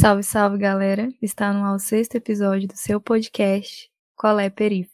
Salve, salve, galera! Está no ao sexto episódio do seu podcast Qual é Perifa?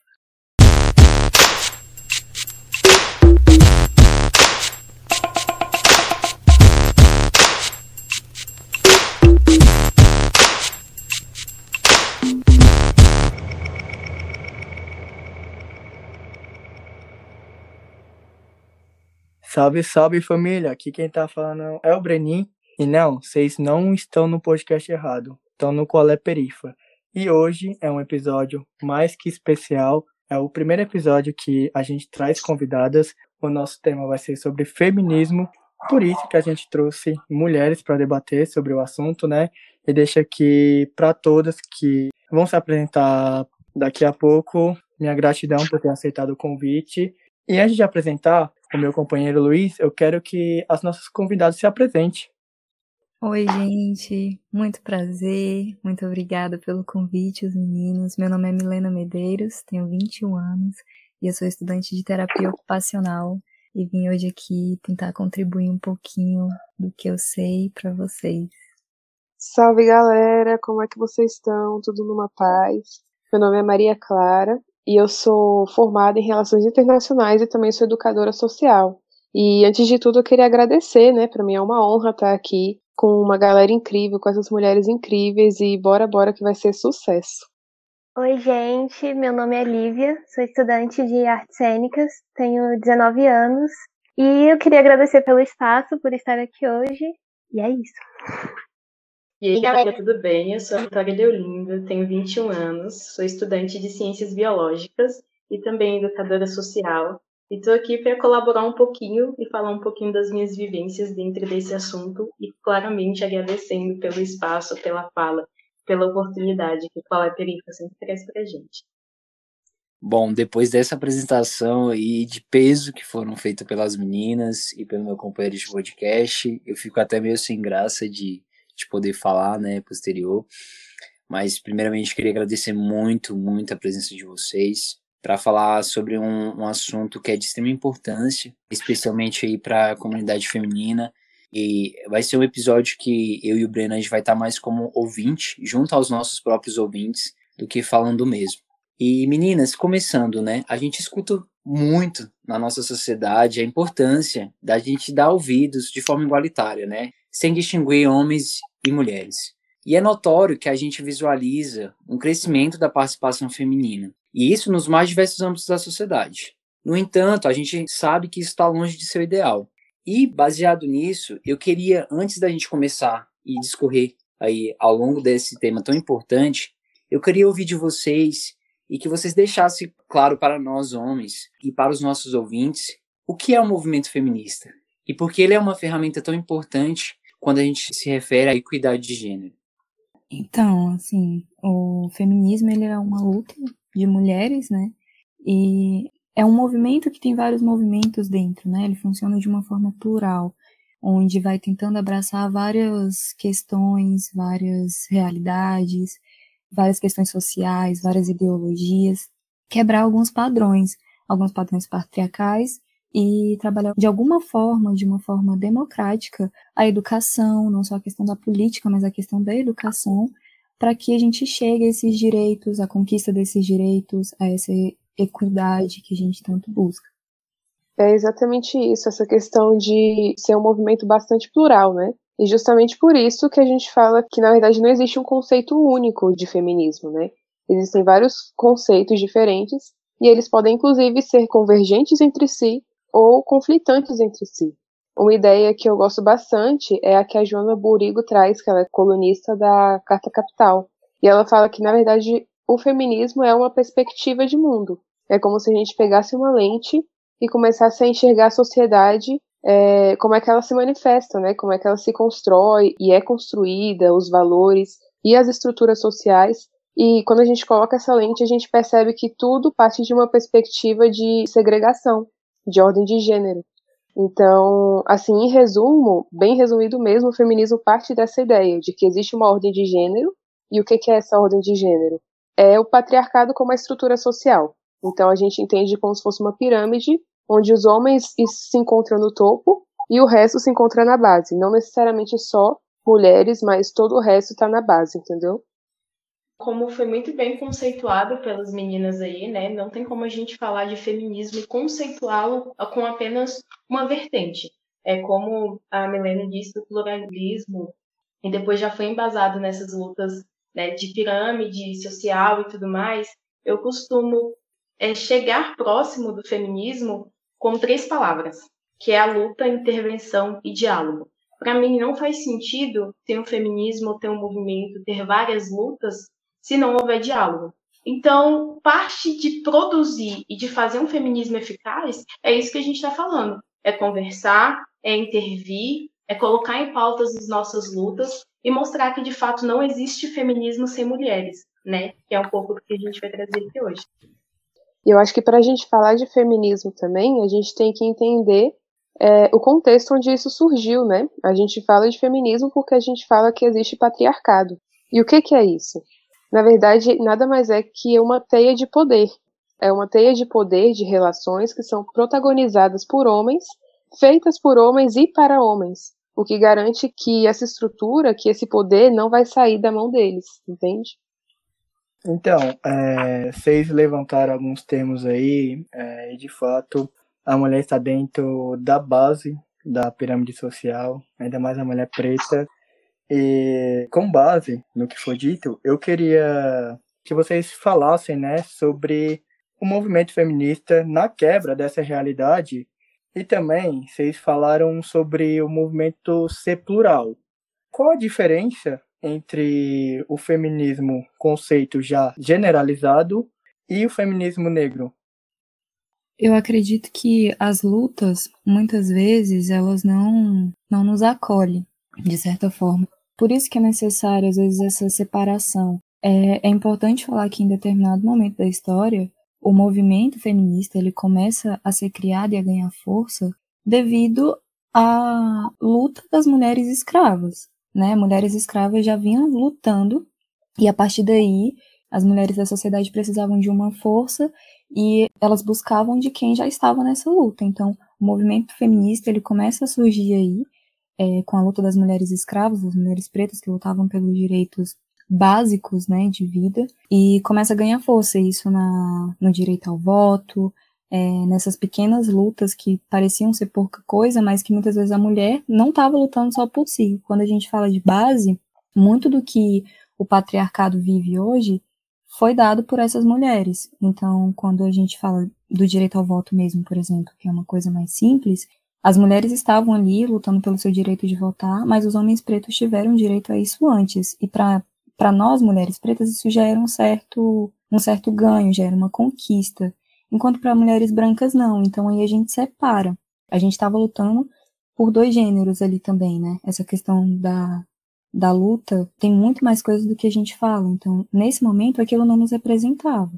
Salve, salve família! Aqui quem tá falando é o Brenin. E não, vocês não estão no podcast errado, estão no Qual é Perifa. E hoje é um episódio mais que especial. É o primeiro episódio que a gente traz convidadas. O nosso tema vai ser sobre feminismo. Por isso que a gente trouxe mulheres para debater sobre o assunto, né? E deixa aqui para todas que vão se apresentar daqui a pouco. Minha gratidão por ter aceitado o convite. E antes de apresentar, o meu companheiro Luiz, eu quero que as nossas convidadas se apresentem. Oi, gente, muito prazer, muito obrigada pelo convite, os meninos. Meu nome é Milena Medeiros, tenho 21 anos e eu sou estudante de terapia ocupacional e vim hoje aqui tentar contribuir um pouquinho do que eu sei para vocês. Salve galera, como é que vocês estão? Tudo numa paz? Meu nome é Maria Clara e eu sou formada em Relações Internacionais e também sou educadora social. E antes de tudo eu queria agradecer, né? Para mim é uma honra estar aqui com uma galera incrível, com essas mulheres incríveis e bora, bora que vai ser sucesso. Oi, gente, meu nome é Lívia, sou estudante de artes cênicas, tenho 19 anos e eu queria agradecer pelo espaço, por estar aqui hoje, e é isso. E aí, galera, tudo bem? Eu sou a Vitória Deolinda, tenho 21 anos, sou estudante de Ciências Biológicas e também educadora social. E estou aqui para colaborar um pouquinho e falar um pouquinho das minhas vivências dentro desse assunto e claramente agradecendo pelo espaço, pela fala, pela oportunidade que o é Perifa sempre traz para a gente. Bom, depois dessa apresentação aí de peso que foram feitas pelas meninas e pelo meu companheiro de podcast, eu fico até meio sem graça de de poder falar, né, posterior. Mas, primeiramente, queria agradecer muito, muito a presença de vocês para falar sobre um, um, assunto que é de extrema importância, especialmente aí para a comunidade feminina. E vai ser um episódio que eu e o Breno a gente vai estar tá mais como ouvinte, junto aos nossos próprios ouvintes, do que falando mesmo. E meninas, começando, né? A gente escuta muito na nossa sociedade a importância da gente dar ouvidos de forma igualitária, né? sem distinguir homens e mulheres. E é notório que a gente visualiza um crescimento da participação feminina, e isso nos mais diversos âmbitos da sociedade. No entanto, a gente sabe que isso está longe de ser o ideal. E, baseado nisso, eu queria, antes da gente começar e discorrer aí ao longo desse tema tão importante, eu queria ouvir de vocês e que vocês deixassem claro para nós homens e para os nossos ouvintes o que é o movimento feminista e por que ele é uma ferramenta tão importante quando a gente se refere à equidade de gênero? Então, assim, o feminismo ele é uma luta de mulheres, né? E é um movimento que tem vários movimentos dentro, né? Ele funciona de uma forma plural, onde vai tentando abraçar várias questões, várias realidades, várias questões sociais, várias ideologias, quebrar alguns padrões, alguns padrões patriarcais e trabalhar de alguma forma, de uma forma democrática, a educação, não só a questão da política, mas a questão da educação, para que a gente chegue a esses direitos, a conquista desses direitos, a essa equidade que a gente tanto busca. É exatamente isso, essa questão de ser um movimento bastante plural, né? E justamente por isso que a gente fala que, na verdade, não existe um conceito único de feminismo, né? Existem vários conceitos diferentes e eles podem, inclusive, ser convergentes entre si ou conflitantes entre si. Uma ideia que eu gosto bastante é a que a Joana Burigo traz, que ela é colunista da Carta Capital. E ela fala que, na verdade, o feminismo é uma perspectiva de mundo. É como se a gente pegasse uma lente e começasse a enxergar a sociedade, é, como é que ela se manifesta, né? como é que ela se constrói e é construída, os valores e as estruturas sociais. E quando a gente coloca essa lente, a gente percebe que tudo parte de uma perspectiva de segregação de ordem de gênero. Então, assim, em resumo, bem resumido mesmo, o feminismo parte dessa ideia de que existe uma ordem de gênero, e o que é essa ordem de gênero? É o patriarcado como a estrutura social. Então, a gente entende como se fosse uma pirâmide, onde os homens se encontram no topo e o resto se encontra na base. Não necessariamente só mulheres, mas todo o resto está na base, entendeu? Como foi muito bem conceituado pelas meninas aí, né? Não tem como a gente falar de feminismo e conceituá-lo com apenas uma vertente. É como a Milena disse, o pluralismo, e depois já foi embasado nessas lutas né, de pirâmide social e tudo mais. Eu costumo é, chegar próximo do feminismo com três palavras, que é a luta, intervenção e diálogo. Para mim, não faz sentido ter um feminismo, ter um movimento, ter várias lutas, se não houver diálogo. Então, parte de produzir e de fazer um feminismo eficaz é isso que a gente está falando: é conversar, é intervir, é colocar em pautas as nossas lutas e mostrar que de fato não existe feminismo sem mulheres, né? Que é um pouco do que a gente vai trazer aqui hoje. E eu acho que para a gente falar de feminismo também, a gente tem que entender é, o contexto onde isso surgiu, né? A gente fala de feminismo porque a gente fala que existe patriarcado. E o que, que é isso? Na verdade, nada mais é que uma teia de poder. É uma teia de poder de relações que são protagonizadas por homens, feitas por homens e para homens. O que garante que essa estrutura, que esse poder não vai sair da mão deles, entende? Então, é, vocês levantaram alguns termos aí, é, e de fato, a mulher está dentro da base da pirâmide social, ainda mais a mulher preta. E com base no que foi dito, eu queria que vocês falassem, né, sobre o movimento feminista na quebra dessa realidade e também vocês falaram sobre o movimento ser plural. Qual a diferença entre o feminismo conceito já generalizado e o feminismo negro? Eu acredito que as lutas, muitas vezes, elas não, não nos acolhem, de certa forma. Por isso que é necessário, às vezes, essa separação. É, é importante falar que em determinado momento da história, o movimento feminista ele começa a ser criado e a ganhar força devido à luta das mulheres escravas. Né? Mulheres escravas já vinham lutando e a partir daí as mulheres da sociedade precisavam de uma força e elas buscavam de quem já estava nessa luta. Então, o movimento feminista ele começa a surgir aí é, com a luta das mulheres escravas, das mulheres pretas que lutavam pelos direitos básicos, né, de vida, e começa a ganhar força isso na, no direito ao voto, é, nessas pequenas lutas que pareciam ser pouca coisa, mas que muitas vezes a mulher não estava lutando só por si. Quando a gente fala de base, muito do que o patriarcado vive hoje foi dado por essas mulheres. Então, quando a gente fala do direito ao voto mesmo, por exemplo, que é uma coisa mais simples, as mulheres estavam ali lutando pelo seu direito de votar, mas os homens pretos tiveram direito a isso antes. E para nós, mulheres pretas, isso já era um certo, um certo ganho, já era uma conquista. Enquanto para mulheres brancas, não. Então aí a gente separa. A gente estava lutando por dois gêneros ali também, né? Essa questão da, da luta tem muito mais coisas do que a gente fala. Então, nesse momento, aquilo não nos representava.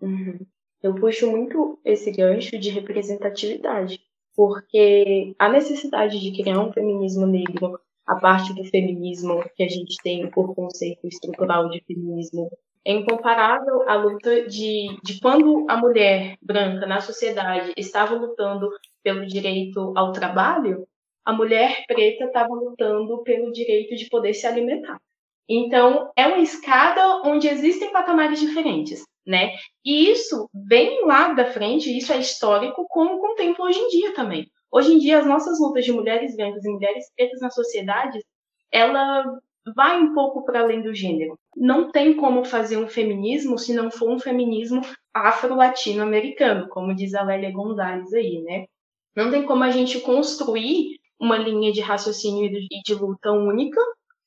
Uhum. Eu puxo muito esse gancho de representatividade, porque a necessidade de criar um feminismo negro, a parte do feminismo que a gente tem por conceito estrutural de feminismo, é incomparável à luta de, de quando a mulher branca na sociedade estava lutando pelo direito ao trabalho, a mulher preta estava lutando pelo direito de poder se alimentar. Então, é uma escada onde existem patamares diferentes, né? E isso vem lá da frente, isso é histórico, como contempla hoje em dia também. Hoje em dia, as nossas lutas de mulheres brancas e mulheres pretas na sociedade, ela vai um pouco para além do gênero. Não tem como fazer um feminismo se não for um feminismo afro-latino-americano, como diz a Lélia Gonzalez aí, né? Não tem como a gente construir uma linha de raciocínio e de luta única,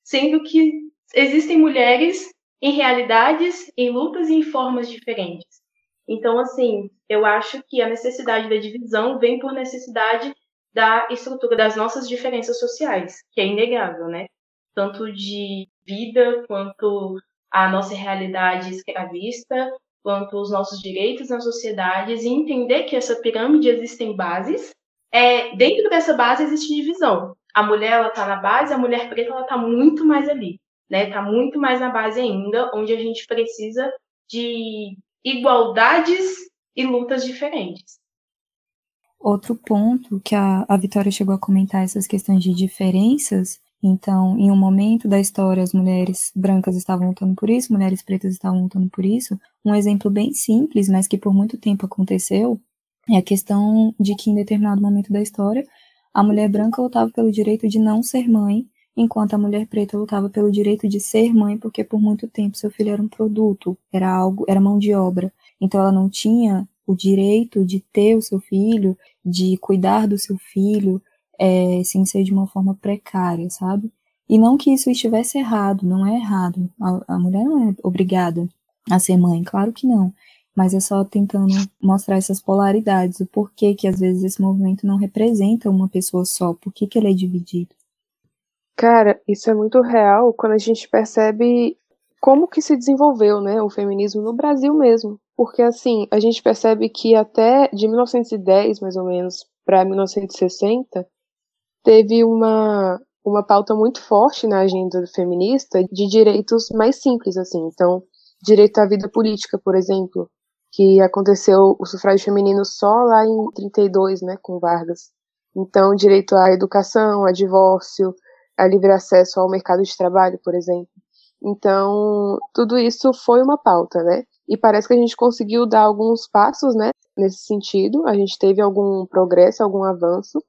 sendo que existem mulheres em realidades, em lutas e em formas diferentes. Então, assim, eu acho que a necessidade da divisão vem por necessidade da estrutura das nossas diferenças sociais, que é inegável, né? Tanto de vida, quanto a nossa realidade escravista, quanto os nossos direitos nas sociedades, e entender que essa pirâmide existem bases é, dentro dessa base existe divisão. A mulher ela está na base, a mulher preta ela está muito mais ali, né? Está muito mais na base ainda, onde a gente precisa de igualdades e lutas diferentes. Outro ponto que a, a Vitória chegou a comentar essas questões de diferenças Então, em um momento da história, as mulheres brancas estavam lutando por isso, mulheres pretas estavam lutando por isso. Um exemplo bem simples, mas que por muito tempo aconteceu, é a questão de que em determinado momento da história, a mulher branca lutava pelo direito de não ser mãe, enquanto a mulher preta lutava pelo direito de ser mãe, porque por muito tempo seu filho era um produto, era algo, era mão de obra. Então ela não tinha o direito de ter o seu filho, de cuidar do seu filho, é, sem ser de uma forma precária, sabe? E não que isso estivesse errado, não é errado. A, a mulher não é obrigada a ser mãe, claro que não. Mas é só tentando mostrar essas polaridades, o porquê que às vezes esse movimento não representa uma pessoa só, por que, que ele é dividido. Cara, isso é muito real quando a gente percebe como que se desenvolveu, né, o feminismo no Brasil mesmo. Porque assim, a gente percebe que até de 1910, mais ou menos, para 1960, teve uma uma pauta muito forte na agenda feminista de direitos mais simples assim. Então, direito à vida política, por exemplo, que aconteceu o sufrágio feminino só lá em 32, né, com Vargas. Então, direito à educação, a divórcio, a livre acesso ao mercado de trabalho, por exemplo. Então, tudo isso foi uma pauta, né? E parece que a gente conseguiu dar alguns passos, né, nesse sentido. A gente teve algum progresso, algum avanço.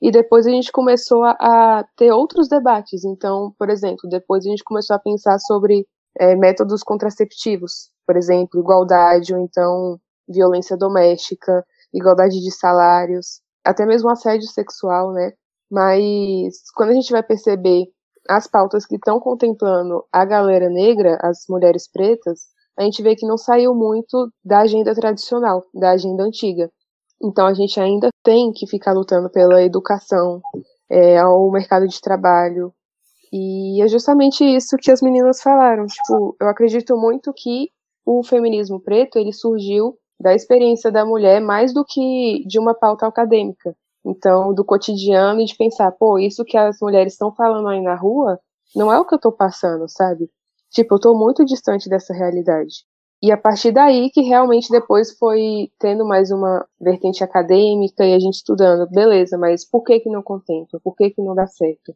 E depois a gente começou a, a ter outros debates. Então, por exemplo, depois a gente começou a pensar sobre é, métodos contraceptivos, por exemplo, igualdade ou então violência doméstica, igualdade de salários, até mesmo assédio sexual, né? Mas quando a gente vai perceber as pautas que estão contemplando a galera negra, as mulheres pretas, a gente vê que não saiu muito da agenda tradicional, da agenda antiga. Então a gente ainda tem que ficar lutando pela educação, é, ao mercado de trabalho. E é justamente isso que as meninas falaram. Tipo, eu acredito muito que o feminismo preto ele surgiu da experiência da mulher mais do que de uma pauta acadêmica. Então, do cotidiano e de pensar, pô, isso que as mulheres estão falando aí na rua não é o que eu tô passando, sabe? Tipo, eu tô muito distante dessa realidade. E a partir daí que realmente depois foi tendo mais uma vertente acadêmica e a gente estudando, beleza, mas por que que não contempla? Por que que não dá certo?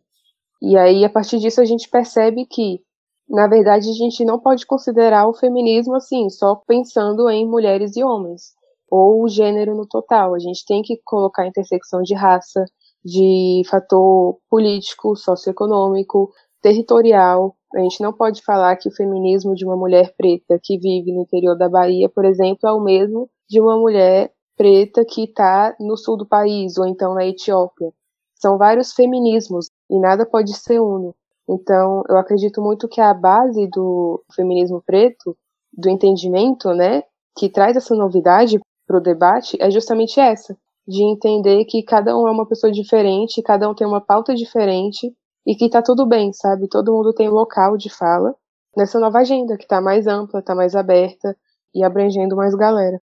E aí, a partir disso, a gente percebe que, na verdade, a gente não pode considerar o feminismo assim, só pensando em mulheres e homens ou o gênero no total. A gente tem que colocar a intersecção de raça, de fator político, socioeconômico, territorial. A gente não pode falar que o feminismo de uma mulher preta que vive no interior da Bahia, por exemplo, é o mesmo de uma mulher preta que está no sul do país ou então na Etiópia. São vários feminismos e nada pode ser uno. Então, eu acredito muito que a base do feminismo preto, do entendimento, né, que traz essa novidade para o debate é justamente essa, de entender que cada um é uma pessoa diferente, cada um tem uma pauta diferente e que tá tudo bem, sabe? Todo mundo tem local de fala nessa nova agenda que tá mais ampla, tá mais aberta e abrangendo mais galera.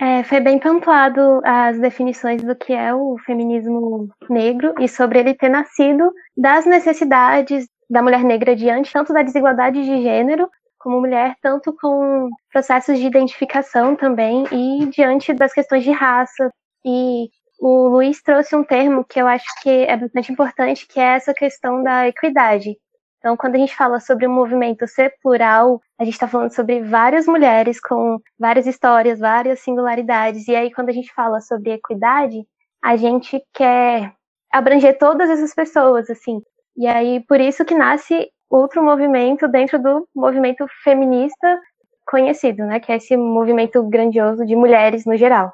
É, foi bem pontuado as definições do que é o feminismo negro e sobre ele ter nascido das necessidades da mulher negra diante tanto da desigualdade de gênero como mulher, tanto com processos de identificação também e diante das questões de raça. E o Luiz trouxe um termo que eu acho que é bastante importante, que é essa questão da equidade. Então, quando a gente fala sobre o movimento ser plural, a gente está falando sobre várias mulheres com várias histórias, várias singularidades. E aí, quando a gente fala sobre equidade, a gente quer abranger todas essas pessoas, assim. E aí, por isso que nasce outro movimento dentro do movimento feminista conhecido, né, que é esse movimento grandioso de mulheres no geral.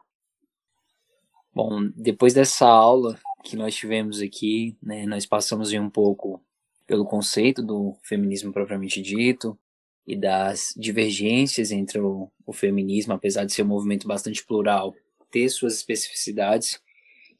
Bom, depois dessa aula que nós tivemos aqui, né, nós passamos um pouco pelo conceito do feminismo propriamente dito e das divergências entre o, o feminismo, apesar de ser um movimento bastante plural, ter suas especificidades.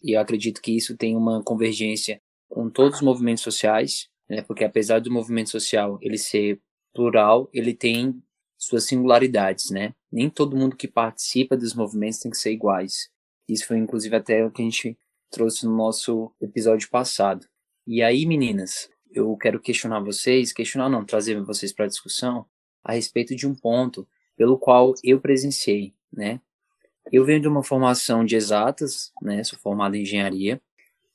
E eu acredito que isso tem uma convergência com todos os movimentos sociais, né? Porque apesar do movimento social ele ser plural, ele tem suas singularidades, né? Nem todo mundo que participa dos movimentos tem que ser iguais. Isso foi inclusive até o que a gente trouxe no nosso episódio passado. E aí, meninas, eu quero questionar vocês, questionar não, trazer vocês para a discussão a respeito de um ponto pelo qual eu presenciei, né? Eu venho de uma formação de exatas, né? Sou formado em engenharia,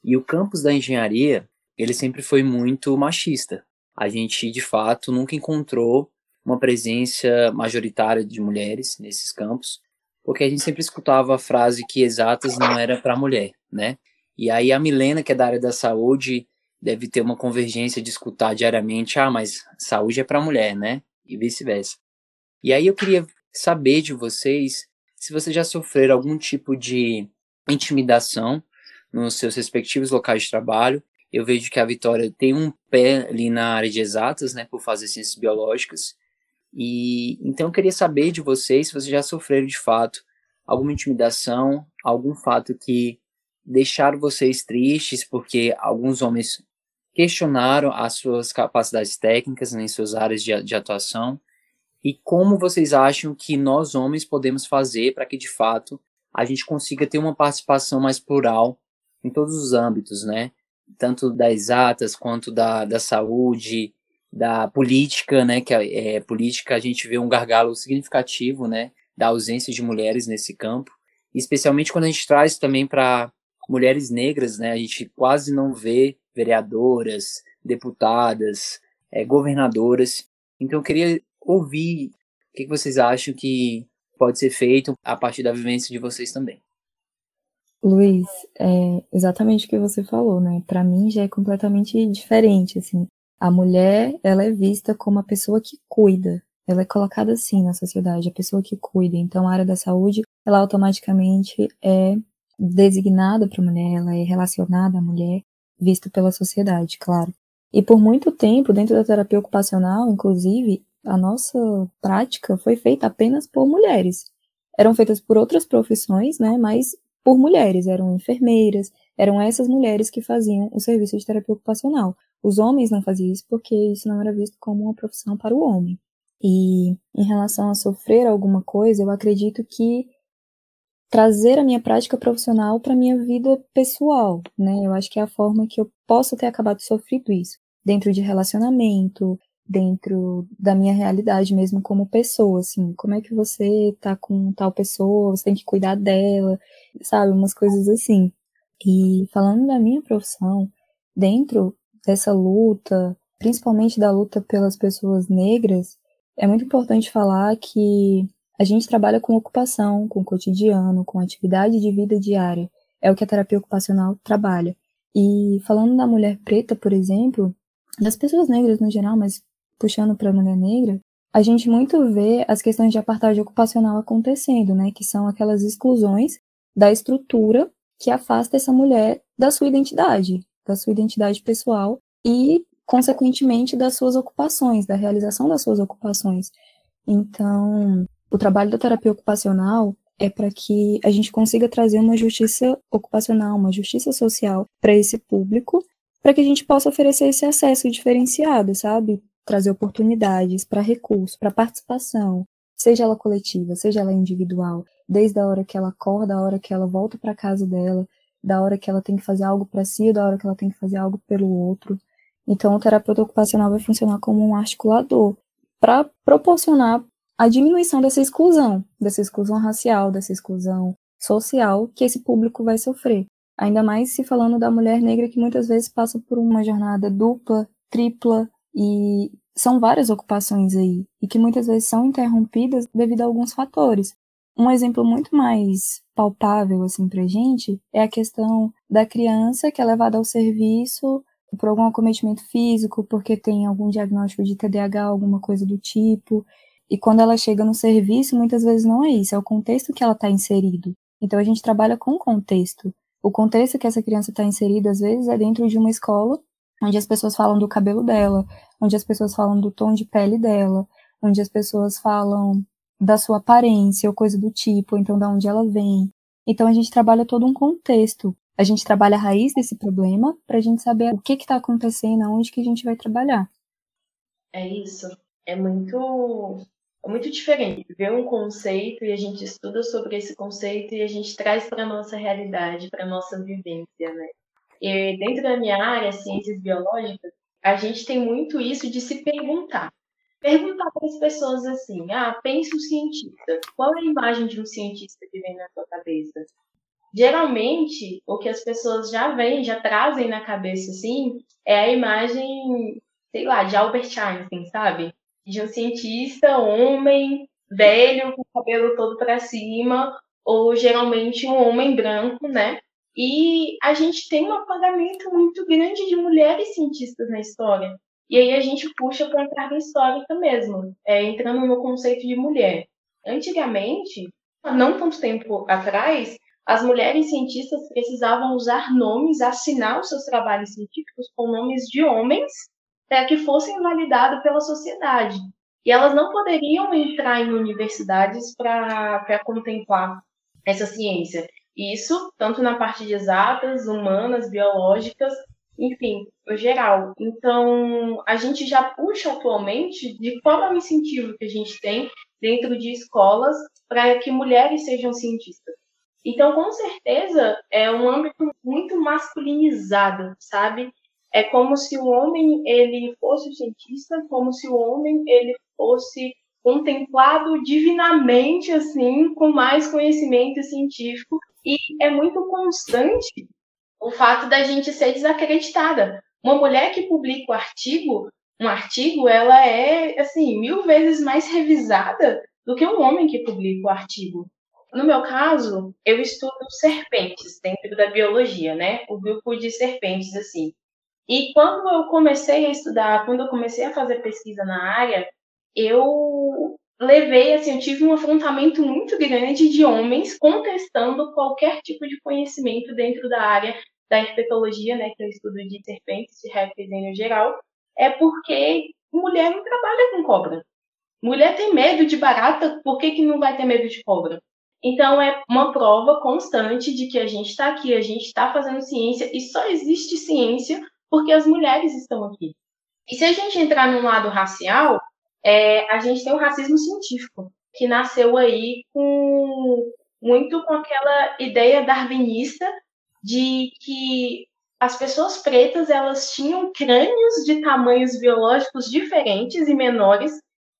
e o campus da engenharia ele sempre foi muito machista. A gente, de fato, nunca encontrou uma presença majoritária de mulheres nesses campos, porque a gente sempre escutava a frase que exatas não era para mulher, né? E aí a Milena, que é da área da saúde, deve ter uma convergência de escutar diariamente, ah, mas saúde é para mulher, né? E vice-versa. E aí eu queria saber de vocês se vocês já sofreram algum tipo de intimidação nos seus respectivos locais de trabalho. Eu vejo que a Vitória tem um pé ali na área de exatas, né, por fazer ciências biológicas. E então eu queria saber de vocês se vocês já sofreram de fato alguma intimidação, algum fato que deixaram vocês tristes porque alguns homens questionaram as suas capacidades técnicas né, em suas áreas de, de atuação e como vocês acham que nós homens podemos fazer para que de fato a gente consiga ter uma participação mais plural em todos os âmbitos, né? Tanto das exatas quanto da, da saúde, da política, né, que é, é, política a gente vê um gargalo significativo, né, da ausência de mulheres nesse campo, especialmente quando a gente traz também para mulheres negras, né, a gente quase não vê vereadoras, deputadas, é, governadoras. Então eu queria ouvir o que vocês acham que pode ser feito a partir da vivência de vocês também. Luiz, é exatamente o que você falou, né? Para mim já é completamente diferente, assim. A mulher, ela é vista como a pessoa que cuida. Ela é colocada assim na sociedade, a pessoa que cuida. Então, a área da saúde, ela automaticamente é designada para mulher, ela é relacionada à mulher, vista pela sociedade, claro. E por muito tempo, dentro da terapia ocupacional, inclusive, a nossa prática foi feita apenas por mulheres. Eram feitas por outras profissões, né, mas por mulheres, eram enfermeiras, eram essas mulheres que faziam o serviço de terapia ocupacional. Os homens não faziam isso porque isso não era visto como uma profissão para o homem. E em relação a sofrer alguma coisa, eu acredito que trazer a minha prática profissional para minha vida pessoal, né? Eu acho que é a forma que eu posso ter acabado sofrendo isso, dentro de relacionamento, dentro da minha realidade mesmo como pessoa, assim, como é que você tá com tal pessoa, você tem que cuidar dela, sabe, umas coisas assim. E falando da minha profissão, dentro dessa luta, principalmente da luta pelas pessoas negras, é muito importante falar que a gente trabalha com ocupação, com cotidiano, com atividade de vida diária. É o que a terapia ocupacional trabalha. E falando da mulher preta, por exemplo, das pessoas negras no geral, mas puxando para a mulher negra, a gente muito vê as questões de apartheid ocupacional acontecendo, né? Que são aquelas exclusões da estrutura que afasta essa mulher da sua identidade, da sua identidade pessoal e, consequentemente, das suas ocupações, da realização das suas ocupações. Então, o trabalho da terapia ocupacional é para que a gente consiga trazer uma justiça ocupacional, uma justiça social para esse público, para que a gente possa oferecer esse acesso diferenciado, sabe? Trazer oportunidades para recurso, para participação, seja ela coletiva, seja ela individual, desde a hora que ela acorda, a hora que ela volta para casa dela, da hora que ela tem que fazer algo para si, da hora que ela tem que fazer algo pelo outro. Então, o terapeuta ocupacional vai funcionar como um articulador para proporcionar a diminuição dessa exclusão, dessa exclusão racial, dessa exclusão social que esse público vai sofrer. Ainda mais se falando da mulher negra que muitas vezes passa por uma jornada dupla, tripla e são várias ocupações aí e que muitas vezes são interrompidas devido a alguns fatores. Um exemplo muito mais palpável assim pra gente é a questão da criança que é levada ao serviço por algum acometimento físico, porque tem algum diagnóstico de TDAH, alguma coisa do tipo. E quando ela chega no serviço, muitas vezes não é isso, é o contexto que ela está inserido. Então a gente trabalha com contexto. O contexto que essa criança está inserida, às vezes, é dentro de uma escola onde as pessoas falam do cabelo dela, onde as pessoas falam do tom de pele dela, onde as pessoas falam da sua aparência ou coisa do tipo, então da onde ela vem. Então a gente trabalha todo um contexto. A gente trabalha a raiz desse problema para a gente saber o que está acontecendo, aonde que a gente vai trabalhar. É isso. É muito, é muito diferente ver um conceito e a gente estuda sobre esse conceito e a gente traz para nossa realidade, para nossa vivência, né? E dentro da minha área, ciências biológicas, a gente tem muito isso de se perguntar perguntar para as pessoas assim: ah, pense um cientista. Qual é a imagem de um cientista que vem na sua cabeça? geralmente o que as pessoas já veem, já trazem na cabeça assim, é a imagem, sei lá, de Albert Einstein, sabe? De um cientista, homem, velho, com o cabelo todo para cima, ou geralmente um homem branco, né? E a gente tem um apagamento muito grande de mulheres cientistas na história. E aí a gente puxa para a carga histórica mesmo, é, entrando no conceito de mulher. Antigamente, não tanto tempo atrás, as mulheres cientistas precisavam usar nomes, assinar os seus trabalhos científicos com nomes de homens para que fossem validados pela sociedade. E elas não poderiam entrar em universidades para contemplar essa ciência. Isso tanto na parte de exatas, humanas, biológicas, enfim, no geral. Então, a gente já puxa atualmente de qual é o incentivo que a gente tem dentro de escolas para que mulheres sejam cientistas. Então, com certeza, é um âmbito muito masculinizado, sabe? É como se o homem ele fosse o cientista, como se o homem ele fosse contemplado divinamente assim, com mais conhecimento científico e é muito constante o fato da gente ser desacreditada. Uma mulher que publica um artigo, um artigo, ela é assim mil vezes mais revisada do que um homem que publica o artigo. No meu caso, eu estudo serpentes dentro da biologia, né? O grupo de serpentes, assim. E quando eu comecei a estudar, quando eu comecei a fazer pesquisa na área, eu levei, assim, eu tive um afrontamento muito grande de homens contestando qualquer tipo de conhecimento dentro da área da herpetologia, né, que é o estudo de serpentes, de répteis em geral, é porque mulher não trabalha com cobra. Mulher tem medo de barata, por que, que não vai ter medo de cobra? Então, é uma prova constante de que a gente está aqui, a gente está fazendo ciência, e só existe ciência porque as mulheres estão aqui. E se a gente entrar no lado racial, é, a gente tem o racismo científico, que nasceu aí com muito com aquela ideia darwinista de que as pessoas pretas elas tinham crânios de tamanhos biológicos diferentes e menores,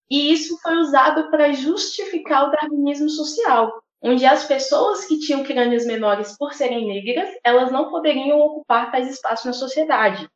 e isso foi usado para justificar o darwinismo social onde as pessoas que tinham crânios menores por serem negras, elas não poderiam ocupar tais espaços na sociedade.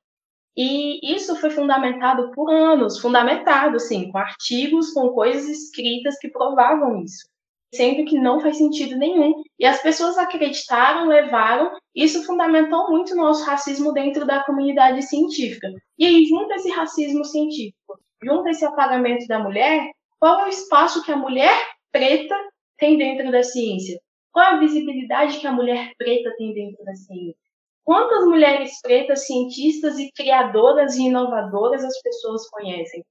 E isso foi fundamentado por anos, fundamentado, sim, com artigos, com coisas escritas que provavam isso. Sendo que não faz sentido nenhum. E as pessoas acreditaram, levaram, isso fundamentou muito o nosso racismo dentro da comunidade científica. E aí, junto esse racismo científico, junto esse apagamento da mulher, qual é o espaço que a mulher preta tem dentro da ciência? Qual a visibilidade que a mulher preta tem dentro da ciência? Quantas mulheres pretas, cientistas e criadoras e inovadoras as pessoas conhecem?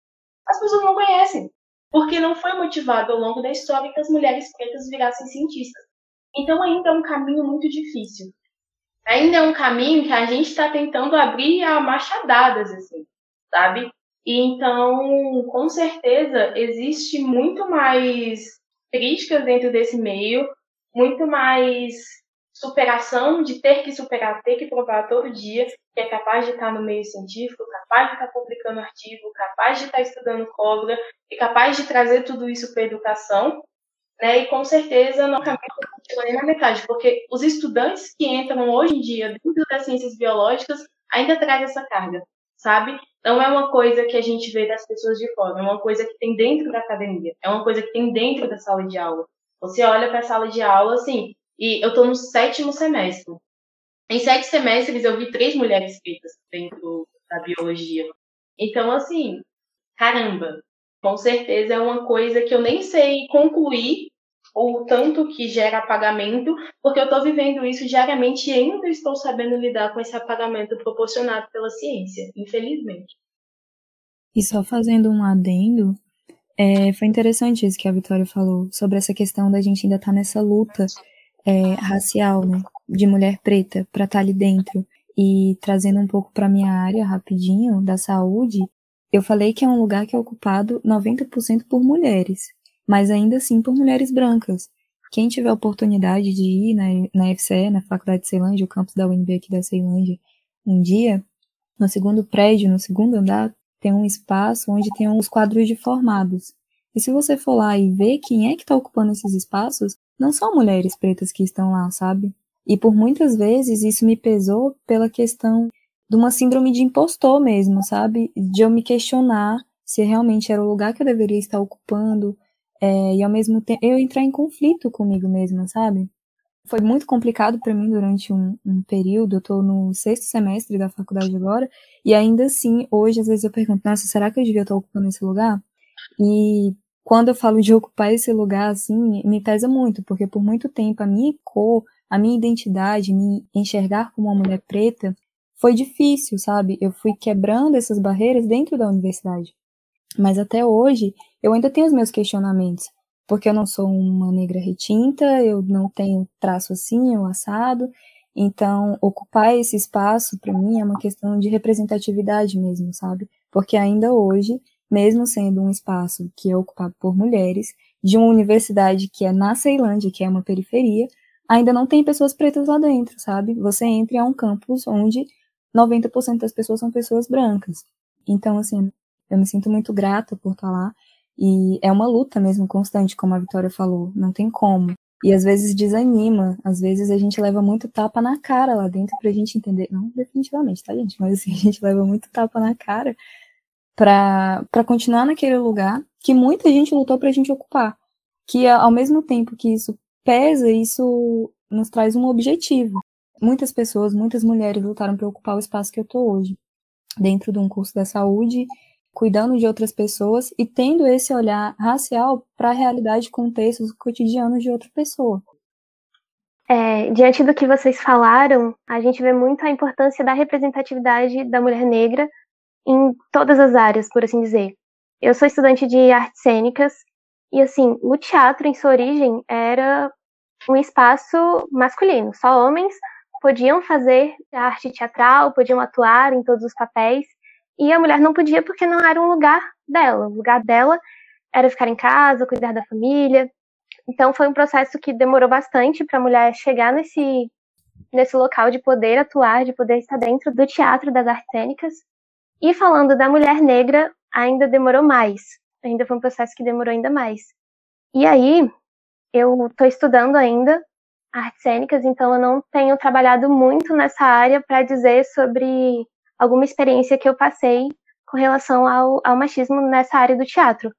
As pessoas não conhecem, porque não foi motivado ao longo da história que as mulheres pretas virassem cientistas. Então ainda é um caminho muito difícil. Ainda é um caminho que a gente está tentando abrir a machadadas, assim, sabe? E então, com certeza, existe muito mais críticas dentro desse meio, muito mais superação de ter que superar, ter que provar todo dia que é capaz de estar no meio científico, capaz de estar publicando artigo, capaz de estar estudando cobra e capaz de trazer tudo isso para a educação, né? E com certeza não chegou nem na metade, porque os estudantes que entram hoje em dia dentro das ciências biológicas ainda trazem essa carga, sabe? Não é uma coisa que a gente vê das pessoas de fora, é uma coisa que tem dentro da academia, é uma coisa que tem dentro da sala de aula. Você olha para a sala de aula, assim, e eu estou no sétimo semestre. Em sete semestres eu vi três mulheres pretas dentro da biologia. Então, assim, caramba, com certeza é uma coisa que eu nem sei concluir o tanto que gera apagamento, porque eu estou vivendo isso diariamente e ainda estou sabendo lidar com esse apagamento proporcionado pela ciência, infelizmente. E só fazendo um adendo, é, foi interessante isso que a Vitória falou, sobre essa questão da gente ainda estar tá nessa luta é, racial, né, de mulher preta, para estar tá ali dentro. E trazendo um pouco para minha área rapidinho, da saúde, eu falei que é um lugar que é ocupado 90% por mulheres mas ainda assim por mulheres brancas. Quem tiver oportunidade de ir na, na FCE, na Faculdade de Ceilândia, o campus da UNB aqui da Ceilândia, um dia, no segundo prédio, no segundo andar, tem um espaço onde tem uns quadros de formados. E se você for lá e ver quem é que está ocupando esses espaços, não são mulheres pretas que estão lá, sabe? E por muitas vezes isso me pesou pela questão de uma síndrome de impostor mesmo, sabe? De eu me questionar se realmente era o lugar que eu deveria estar ocupando, é, e ao mesmo tempo eu entrar em conflito comigo mesma, sabe? Foi muito complicado para mim durante um, um, período, eu tô no sexto semestre da faculdade agora, e ainda assim, hoje às vezes eu pergunto, nossa, será que eu devia estar ocupando esse lugar? E quando eu falo de ocupar esse lugar, assim, me pesa muito, porque por muito tempo a minha cor, a minha identidade, me enxergar como uma mulher preta, foi difícil, sabe? Eu fui quebrando essas barreiras dentro da universidade. Mas até hoje, eu ainda tenho os meus questionamentos, porque eu não sou uma negra retinta, eu não tenho traço assim ou assado. Então, ocupar esse espaço para mim é uma questão de representatividade mesmo, sabe? Porque ainda hoje, mesmo sendo um espaço que é ocupado por mulheres, de uma universidade que é na Ceilândia, que é uma periferia, ainda não tem pessoas pretas lá dentro, sabe? Você entra em um campus onde 90% das pessoas são pessoas brancas. Então, assim, eu me sinto muito grata por estar lá. E é uma luta mesmo constante, como a Vitória falou, não tem como. E às vezes desanima, às vezes a gente leva muito tapa na cara lá dentro pra gente entender. Não definitivamente, tá, gente? Mas assim, a gente leva muito tapa na cara pra continuar naquele lugar que muita gente lutou pra gente ocupar. Que ao mesmo tempo que isso pesa, isso nos traz um objetivo. Muitas pessoas, muitas mulheres lutaram para ocupar o espaço que eu tô hoje, dentro de um curso da saúde cuidando de outras pessoas e tendo esse olhar racial para a realidade, contextos, cotidianos de outra pessoa. É, diante do que vocês falaram, a gente vê muito a importância da representatividade da mulher negra em todas as áreas, por assim dizer. Eu sou estudante de artes cênicas e, assim, o teatro, em sua origem, era um espaço masculino. Só homens podiam fazer arte teatral, podiam atuar em todos os papéis. E a mulher não podia porque não era um lugar dela. O lugar dela era ficar em casa, cuidar da família. Então foi um processo que demorou bastante para a mulher chegar nesse nesse local de poder atuar, de poder estar dentro do teatro das artes cênicas. E falando da mulher negra, ainda demorou mais. Ainda foi um processo que demorou ainda mais. E aí, eu estou estudando ainda artes cênicas, então eu não tenho trabalhado muito nessa área para dizer sobre alguma experiência que eu passei com relação ao, ao machismo nessa área do teatro.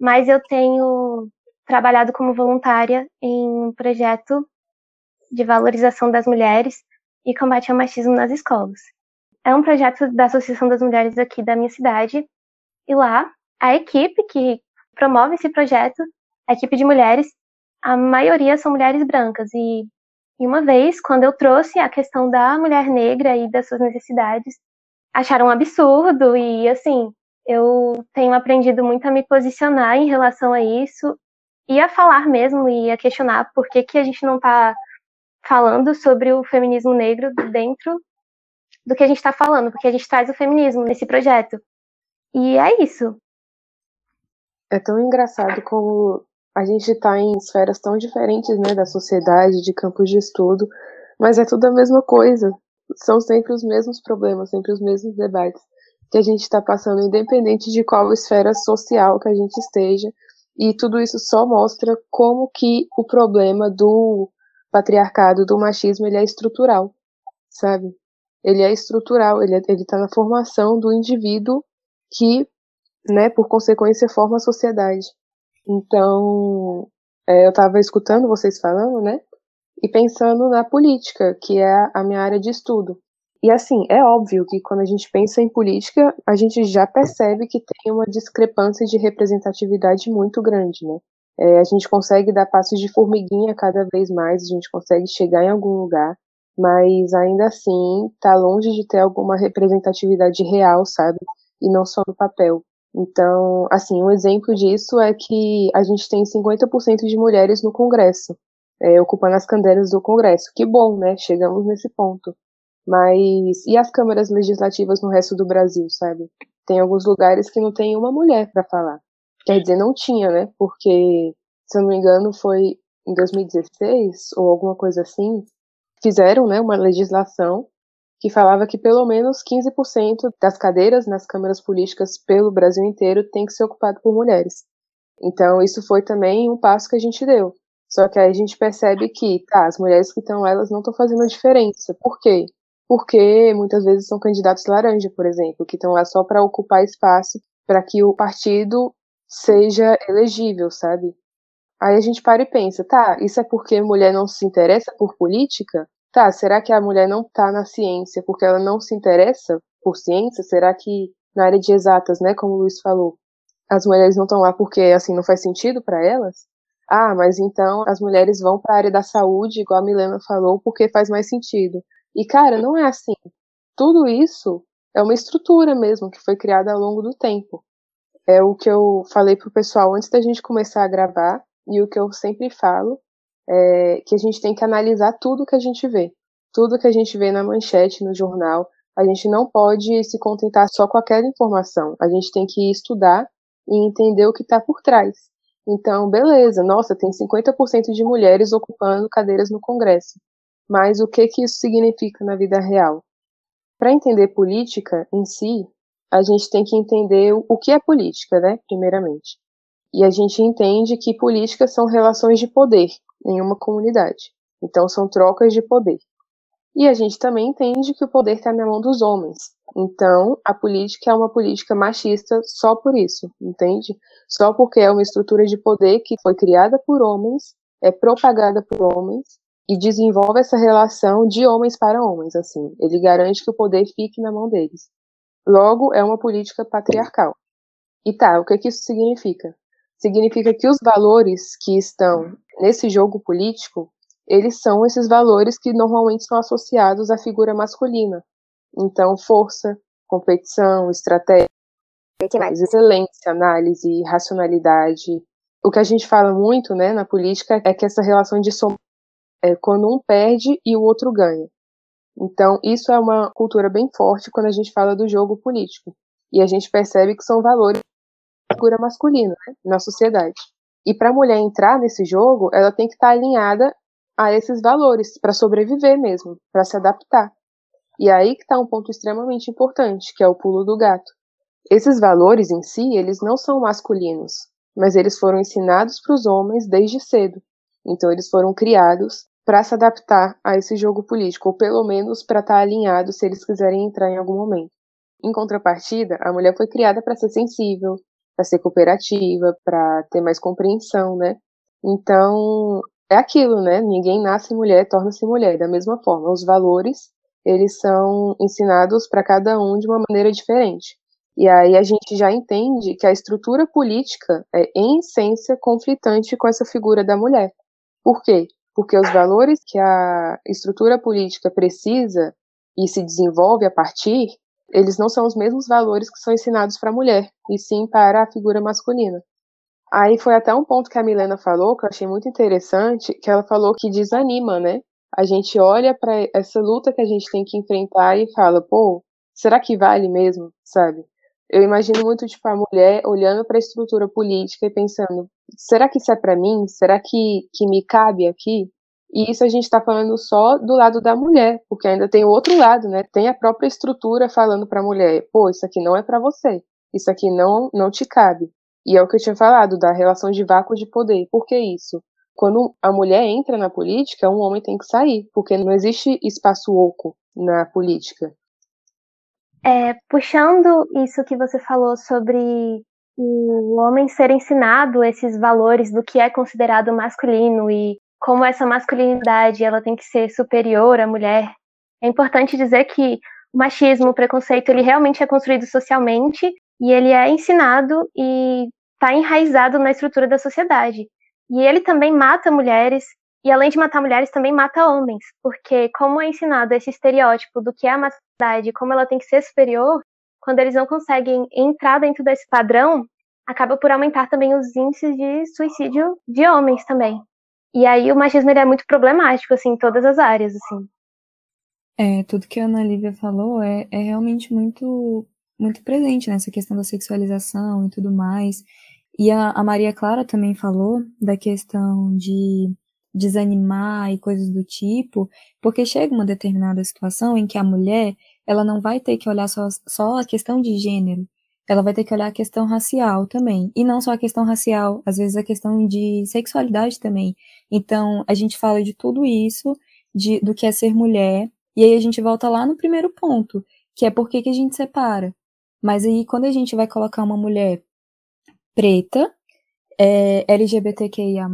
Mas eu tenho trabalhado como voluntária em um projeto de valorização das mulheres e combate ao machismo nas escolas. É um projeto da Associação das Mulheres aqui da minha cidade, e lá a equipe que promove esse projeto, a equipe de mulheres, a maioria são mulheres brancas. E, e uma vez, quando eu trouxe a questão da mulher negra e das suas necessidades, acharam um absurdo e assim, eu tenho aprendido muito a me posicionar em relação a isso e a falar mesmo e a questionar por que, que a gente não está falando sobre o feminismo negro dentro do que a gente está falando, porque a gente traz o feminismo nesse projeto. E é isso. É tão engraçado como a gente está em esferas tão diferentes né, da sociedade, de campos de estudo, mas é tudo a mesma coisa são sempre os mesmos problemas, sempre os mesmos debates que a gente está passando, independente de qual esfera social que a gente esteja. E tudo isso só mostra como que o problema do patriarcado, do machismo, ele é estrutural, sabe? Ele é estrutural, ele é, está na formação do indivíduo que, né, por consequência, forma a sociedade. Então, é, eu estava escutando vocês falando, né, e pensando na política, que é a minha área de estudo. E assim, é óbvio que quando a gente pensa em política, a gente já percebe que tem uma discrepância de representatividade muito grande, né? É, a gente consegue dar passos de formiguinha cada vez mais, a gente consegue chegar em algum lugar, mas ainda assim está longe de ter alguma representatividade real, sabe? E não só no papel. Então, assim, um exemplo disso é que a gente tem 50% de mulheres no Congresso é, ocupando as cadeiras do Congresso. Que bom, né? Chegamos nesse ponto. Mas e as câmaras legislativas no resto do Brasil, sabe? Tem alguns lugares que não tem uma mulher para falar. Quer dizer, não tinha, né? Porque, se eu não me engano, foi em 2016 ou alguma coisa assim, fizeram, né, uma legislação que falava que pelo menos 15% das cadeiras nas câmaras políticas pelo Brasil inteiro tem que ser ocupado por mulheres. Então, isso foi também um passo que a gente deu. Só que aí a gente percebe que, tá, as mulheres que estão lá, elas não estão fazendo a diferença. Por quê? Porque muitas vezes são candidatos laranja, por exemplo, que estão lá só para ocupar espaço para que o partido seja elegível, sabe? Aí a gente para e pensa, tá, isso é porque mulher não se interessa por política? Tá, será que a mulher não tá na ciência porque ela não se interessa por ciência? Será que na área de exatas, né, como o Luiz falou, as mulheres não estão lá porque assim não faz sentido para elas? Ah, mas então as mulheres vão para a área da saúde, igual a Milena falou, porque faz mais sentido. E cara, não é assim. Tudo isso é uma estrutura mesmo que foi criada ao longo do tempo. É o que eu falei pro pessoal antes da gente começar a gravar e o que eu sempre falo é que a gente tem que analisar tudo que a gente vê. Tudo que a gente vê na manchete, no jornal, a gente não pode se contentar só com aquela informação. A gente tem que estudar e entender o que está por trás. Então, beleza, nossa, tem 50% de mulheres ocupando cadeiras no Congresso. Mas o que que isso significa na vida real? Para entender política em si, a gente tem que entender o que é política, né, primeiramente. E a gente entende que políticas são relações de poder em uma comunidade. Então, são trocas de poder. E a gente também entende que o poder está na mão dos homens. Então, a política é uma política machista só por isso, entende? Só porque é uma estrutura de poder que foi criada por homens, é propagada por homens e desenvolve essa relação de homens para homens, assim. Ele garante que o poder fique na mão deles. Logo, é uma política patriarcal. E tá, o que, que isso significa? Significa que os valores que estão nesse jogo político eles são esses valores que normalmente são associados à figura masculina. Então, força, competição, estratégia, excelência, análise, racionalidade. O que a gente fala muito, né, na política é que essa relação de soma é quando um perde e o outro ganha. Então, isso é uma cultura bem forte quando a gente fala do jogo político. E a gente percebe que são valores figura masculina né, na sociedade. E para a mulher entrar nesse jogo, ela tem que estar alinhada a esses valores para sobreviver mesmo, para se adaptar. E aí que está um ponto extremamente importante, que é o pulo do gato. Esses valores em si, eles não são masculinos, mas eles foram ensinados para os homens desde cedo. Então eles foram criados para se adaptar a esse jogo político, ou pelo menos para estar tá alinhados se eles quiserem entrar em algum momento. Em contrapartida, a mulher foi criada para ser sensível, para ser cooperativa, para ter mais compreensão, né? Então, é aquilo, né? Ninguém nasce mulher, torna-se mulher. Da mesma forma, os valores, eles são ensinados para cada um de uma maneira diferente. E aí a gente já entende que a estrutura política é, em essência, conflitante com essa figura da mulher. Por quê? Porque os valores que a estrutura política precisa e se desenvolve a partir, eles não são os mesmos valores que são ensinados para a mulher, e sim para a figura masculina. Aí foi até um ponto que a Milena falou, que eu achei muito interessante, que ela falou que desanima, né? A gente olha para essa luta que a gente tem que enfrentar e fala, pô, será que vale mesmo, sabe? Eu imagino muito tipo a mulher olhando para a estrutura política e pensando, será que isso é para mim? Será que que me cabe aqui? E isso a gente está falando só do lado da mulher, porque ainda tem o outro lado, né? Tem a própria estrutura falando para a mulher, pô, isso aqui não é para você, isso aqui não não te cabe. E é o que eu tinha falado, da relação de vácuo de poder. Por que isso? Quando a mulher entra na política, um homem tem que sair, porque não existe espaço oco na política. É, puxando isso que você falou sobre o homem ser ensinado esses valores do que é considerado masculino e como essa masculinidade ela tem que ser superior à mulher, é importante dizer que o machismo, o preconceito, ele realmente é construído socialmente e ele é ensinado e está enraizado na estrutura da sociedade. E ele também mata mulheres, e além de matar mulheres, também mata homens, porque como é ensinado esse estereótipo do que é a masculinidade, como ela tem que ser superior, quando eles não conseguem entrar dentro desse padrão, acaba por aumentar também os índices de suicídio de homens também. E aí o machismo ele é muito problemático, assim, em todas as áreas, assim. É, tudo que a Ana Lívia falou é, é realmente muito muito presente nessa questão da sexualização e tudo mais. E a, a Maria Clara também falou da questão de desanimar e coisas do tipo, porque chega uma determinada situação em que a mulher ela não vai ter que olhar só, só a questão de gênero, ela vai ter que olhar a questão racial também. E não só a questão racial, às vezes a questão de sexualidade também. Então, a gente fala de tudo isso, de, do que é ser mulher, e aí a gente volta lá no primeiro ponto, que é por que, que a gente separa. Mas aí, quando a gente vai colocar uma mulher preta, é, LGBTQIA,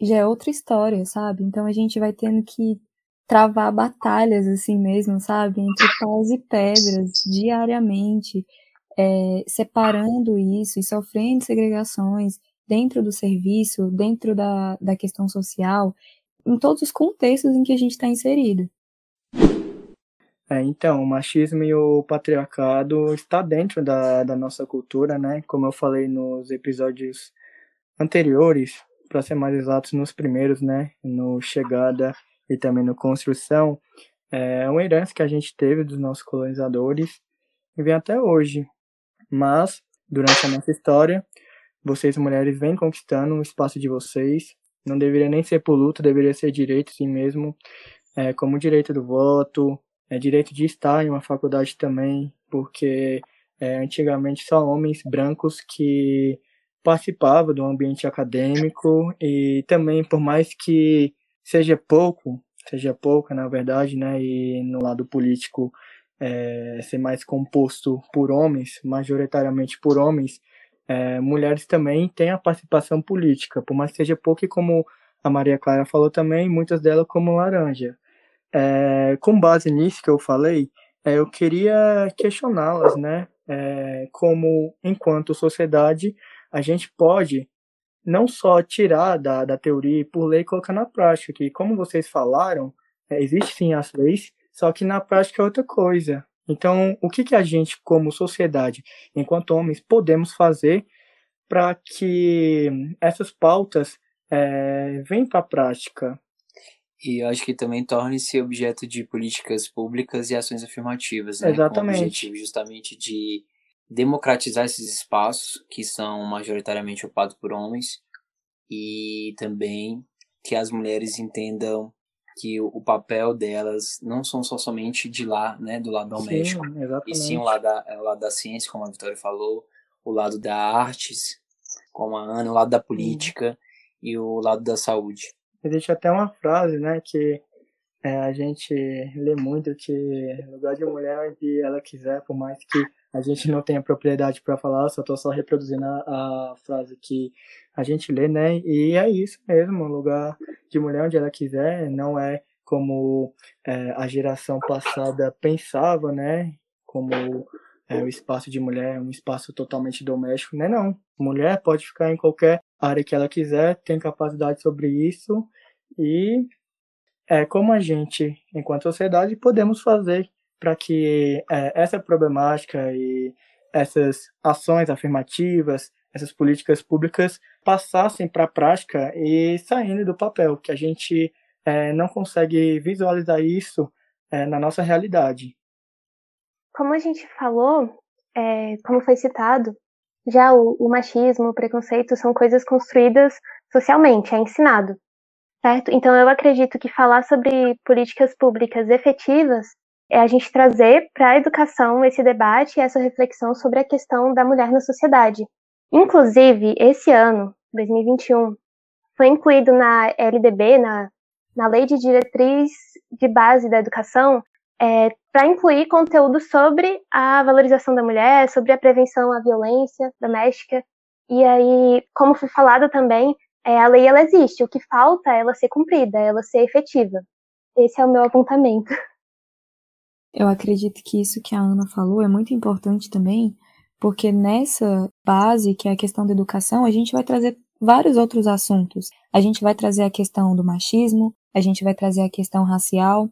já é outra história, sabe? Então a gente vai tendo que travar batalhas assim mesmo, sabe? Entre paus e pedras, diariamente é, separando isso e sofrendo segregações dentro do serviço, dentro da, da questão social, em todos os contextos em que a gente está inserido. É, então, o machismo e o patriarcado está dentro da, da nossa cultura, né? Como eu falei nos episódios anteriores, para ser mais exatos, nos primeiros, né? No Chegada e também no Construção, é uma herança que a gente teve dos nossos colonizadores e vem até hoje. Mas, durante a nossa história, vocês mulheres vêm conquistando o espaço de vocês. Não deveria nem ser por luta, deveria ser direito sim mesmo, é, como direito do voto, é, direito de estar em uma faculdade também, porque é, antigamente só homens brancos que participavam do ambiente acadêmico e também por mais que seja pouco, seja pouca na verdade, né, e no lado político é, ser mais composto por homens, majoritariamente por homens, é, mulheres também têm a participação política, por mais que seja pouco, e como a Maria Clara falou também, muitas delas como laranja. É, com base nisso que eu falei, é, eu queria questioná-las, né? É, como, enquanto sociedade, a gente pode não só tirar da, da teoria e por lei colocar na prática, que como vocês falaram, é, existe sim as leis, só que na prática é outra coisa. Então, o que, que a gente, como sociedade, enquanto homens, podemos fazer para que essas pautas é, venham para a prática? E eu acho que também torne-se objeto de políticas públicas e ações afirmativas, né? Exatamente. Com o objetivo justamente de democratizar esses espaços que são majoritariamente ocupados por homens e também que as mulheres entendam que o papel delas não são só somente de lá, né, do lado doméstico, sim, exatamente. e sim o lado, da, o lado da ciência, como a Vitória falou, o lado da artes, como a Ana, o lado da política sim. e o lado da saúde. Existe até uma frase, né, que é, a gente lê muito que lugar de mulher onde ela quiser, por mais que a gente não tenha propriedade para falar, só estou só reproduzindo a, a, frase que a gente lê, né? E é isso mesmo, lugar de mulher onde ela quiser, não é como é, a geração passada pensava, né? Como é, o espaço de mulher, um espaço totalmente doméstico, né? Não, mulher pode ficar em qualquer área que ela quiser, tem capacidade sobre isso e é como a gente, enquanto sociedade, podemos fazer para que é, essa problemática e essas ações afirmativas, essas políticas públicas passassem para a prática e saindo do papel, que a gente é, não consegue visualizar isso é, na nossa realidade. Como a gente falou, é, como foi citado, já o, o machismo, o preconceito são coisas construídas socialmente, é ensinado. Certo? Então, eu acredito que falar sobre políticas públicas efetivas é a gente trazer para a educação esse debate e essa reflexão sobre a questão da mulher na sociedade. Inclusive, esse ano, 2021, foi incluído na LDB, na, na Lei de Diretriz de Base da Educação, é, para incluir conteúdo sobre a valorização da mulher, sobre a prevenção à violência doméstica. E aí, como foi falado também, é, a lei ela existe, o que falta é ela ser cumprida, ela ser efetiva. Esse é o meu apontamento. Eu acredito que isso que a Ana falou é muito importante também, porque nessa base, que é a questão da educação, a gente vai trazer vários outros assuntos. A gente vai trazer a questão do machismo, a gente vai trazer a questão racial,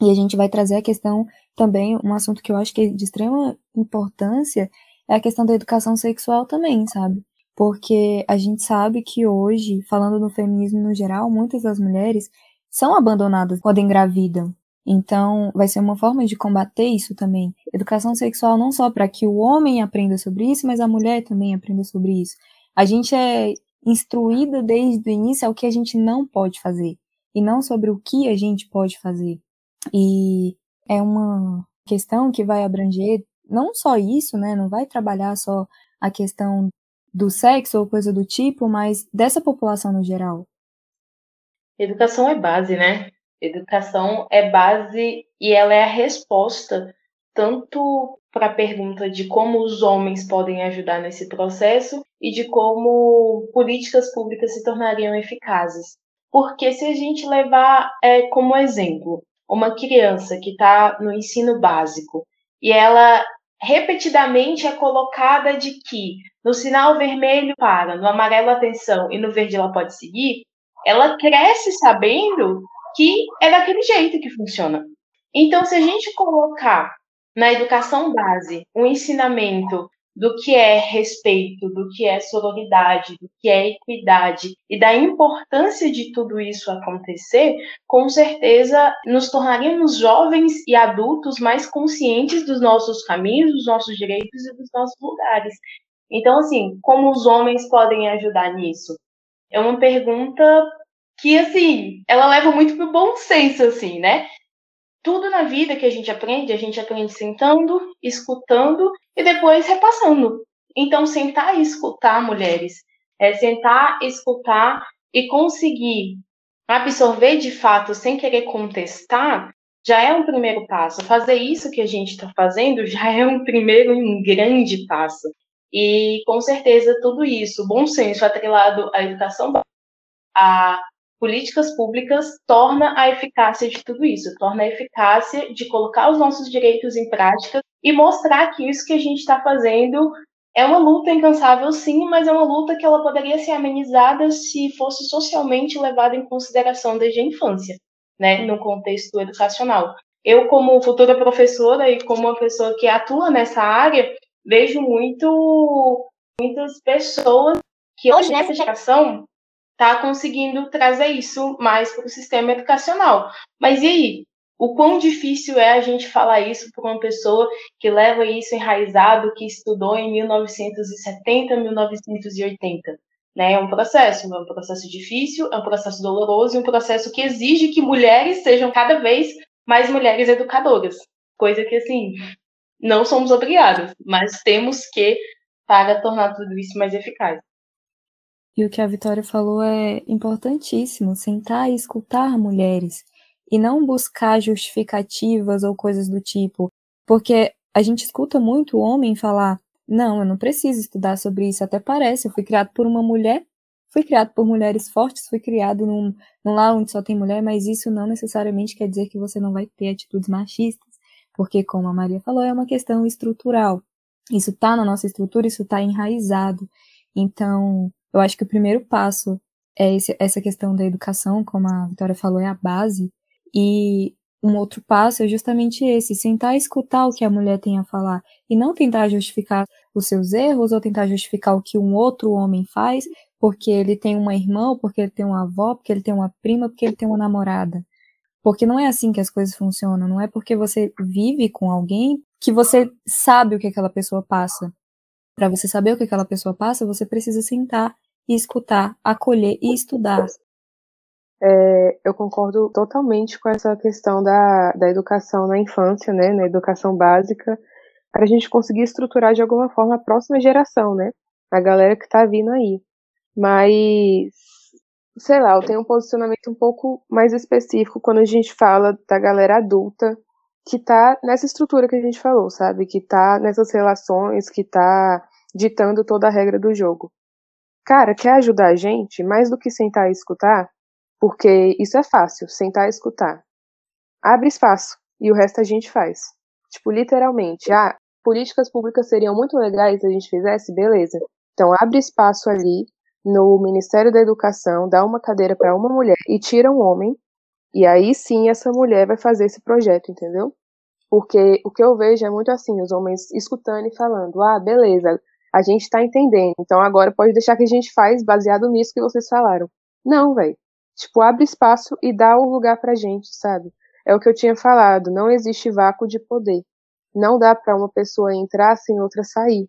e a gente vai trazer a questão também, um assunto que eu acho que é de extrema importância, é a questão da educação sexual também, sabe? Porque a gente sabe que hoje, falando no feminismo no geral, muitas das mulheres são abandonadas quando engravidam. Então, vai ser uma forma de combater isso também. Educação sexual não só para que o homem aprenda sobre isso, mas a mulher também aprenda sobre isso. A gente é instruída desde o início ao que a gente não pode fazer e não sobre o que a gente pode fazer. E é uma questão que vai abranger não só isso, né? Não vai trabalhar só a questão do sexo ou coisa do tipo, mas dessa população no geral. Educação é base, né? Educação é base e ela é a resposta tanto para a pergunta de como os homens podem ajudar nesse processo e de como políticas públicas se tornariam eficazes. Porque se a gente levar é, como exemplo uma criança que está no ensino básico e ela repetidamente é colocada de que no sinal vermelho para, no amarelo atenção e no verde ela pode seguir, ela cresce sabendo que é daquele jeito que funciona. Então, se a gente colocar na educação base um ensinamento do que é respeito, do que é sororidade, do que é equidade e da importância de tudo isso acontecer, com certeza nos tornaríamos jovens e adultos mais conscientes dos nossos caminhos, dos nossos direitos e dos nossos lugares. Então, assim, como os homens podem ajudar nisso? É uma pergunta que, assim, ela leva muito pro bom senso, assim, né? Tudo na vida que a gente aprende, a gente aprende sentando, escutando e depois repassando. Então, sentar e escutar, mulheres, é sentar, escutar e conseguir absorver de fato sem querer contestar, já é um primeiro passo. Fazer isso que a gente está fazendo já é um primeiro e um grande passo. E com certeza tudo isso, bom senso atrelado à educação, a políticas públicas torna a eficácia de tudo isso, torna a eficácia de colocar os nossos direitos em prática e mostrar que isso que a gente está fazendo é uma luta incansável, sim, mas é uma luta que ela poderia ser amenizada se fosse socialmente levada em consideração desde a infância, né, no contexto educacional. Eu, como futura professora e como uma pessoa que atua nessa área, vejo muito muitas pessoas que hoje nessa geração está conseguindo trazer isso mais para o sistema educacional. Mas e aí? O quão difícil é a gente falar isso para uma pessoa que leva isso enraizado, que estudou em 1970, 1980? Né? É um processo, é um processo difícil, é um processo doloroso, e um processo que exige que mulheres sejam cada vez mais mulheres educadoras. Coisa que, assim, não somos obrigadas, mas temos que para tornar tudo isso mais eficaz. E o que a Vitória falou é importantíssimo, sentar e escutar mulheres e não buscar justificativas ou coisas do tipo, porque a gente escuta muito o homem falar: "Não, eu não preciso estudar sobre isso, até parece, eu fui criado por uma mulher, fui criado por mulheres fortes, fui criado num, num lar onde só tem mulher, mas isso não necessariamente quer dizer que você não vai ter atitudes machistas, porque como a Maria falou, é uma questão estrutural. Isso está na nossa estrutura, isso está enraizado. Então, eu acho que o primeiro passo é esse, essa questão da educação, como a Vitória falou, é a base. E um outro passo é justamente esse, sentar e escutar o que a mulher tem a falar e não tentar justificar os seus erros ou tentar justificar o que um outro homem faz porque ele tem uma irmã, porque ele tem uma avó, porque ele tem uma prima, porque ele tem uma namorada. Porque não é assim que as coisas funcionam, não é porque você vive com alguém que você sabe o que aquela pessoa passa. Para você saber o que aquela pessoa passa, você precisa sentar e escutar, acolher e estudar. É, eu concordo totalmente com essa questão da, da educação na infância, né, na educação básica, para a gente conseguir estruturar de alguma forma a próxima geração, né, a galera que está vindo aí. Mas, sei lá, eu tenho um posicionamento um pouco mais específico quando a gente fala da galera adulta que está nessa estrutura que a gente falou, sabe, que está nessas relações, que está ditando toda a regra do jogo. Cara, quer ajudar a gente mais do que sentar e escutar? Porque isso é fácil, sentar e escutar. Abre espaço e o resto a gente faz. Tipo, literalmente, ah, políticas públicas seriam muito legais se a gente fizesse, beleza. Então abre espaço ali no Ministério da Educação, dá uma cadeira para uma mulher e tira um homem, e aí sim essa mulher vai fazer esse projeto, entendeu? Porque o que eu vejo é muito assim, os homens escutando e falando, ah, beleza, a gente está entendendo. Então agora pode deixar que a gente faz baseado nisso que vocês falaram. Não, velho. Tipo, abre espaço e dá o lugar pra gente, sabe? É o que eu tinha falado, não existe vácuo de poder. Não dá para uma pessoa entrar sem outra sair.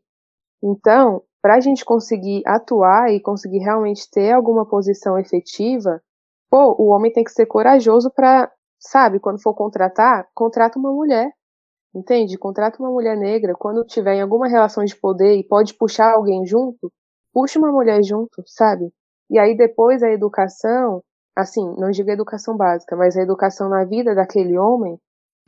Então, para a gente conseguir atuar e conseguir realmente ter alguma posição efetiva, pô, o homem tem que ser corajoso para, sabe, quando for contratar, contrata uma mulher. Entende? Contrata uma mulher negra, quando tiver em alguma relação de poder e pode puxar alguém junto, puxa uma mulher junto, sabe? E aí depois a educação, assim, não digo educação básica, mas a educação na vida daquele homem,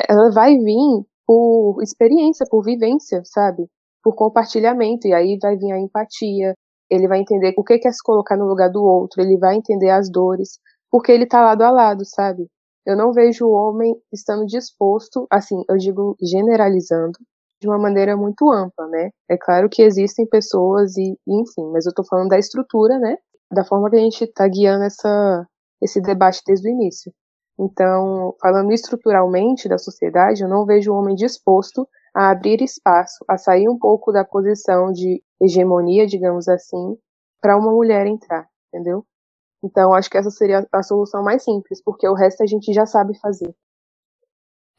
ela vai vir por experiência, por vivência, sabe? Por compartilhamento, e aí vai vir a empatia, ele vai entender o que é se colocar no lugar do outro, ele vai entender as dores, porque ele tá lado a lado, sabe? Eu não vejo o homem estando disposto, assim, eu digo generalizando, de uma maneira muito ampla, né? É claro que existem pessoas e, enfim, mas eu tô falando da estrutura, né? Da forma que a gente tá guiando essa, esse debate desde o início. Então, falando estruturalmente da sociedade, eu não vejo o homem disposto a abrir espaço, a sair um pouco da posição de hegemonia, digamos assim, para uma mulher entrar, entendeu? Então, acho que essa seria a solução mais simples, porque o resto a gente já sabe fazer.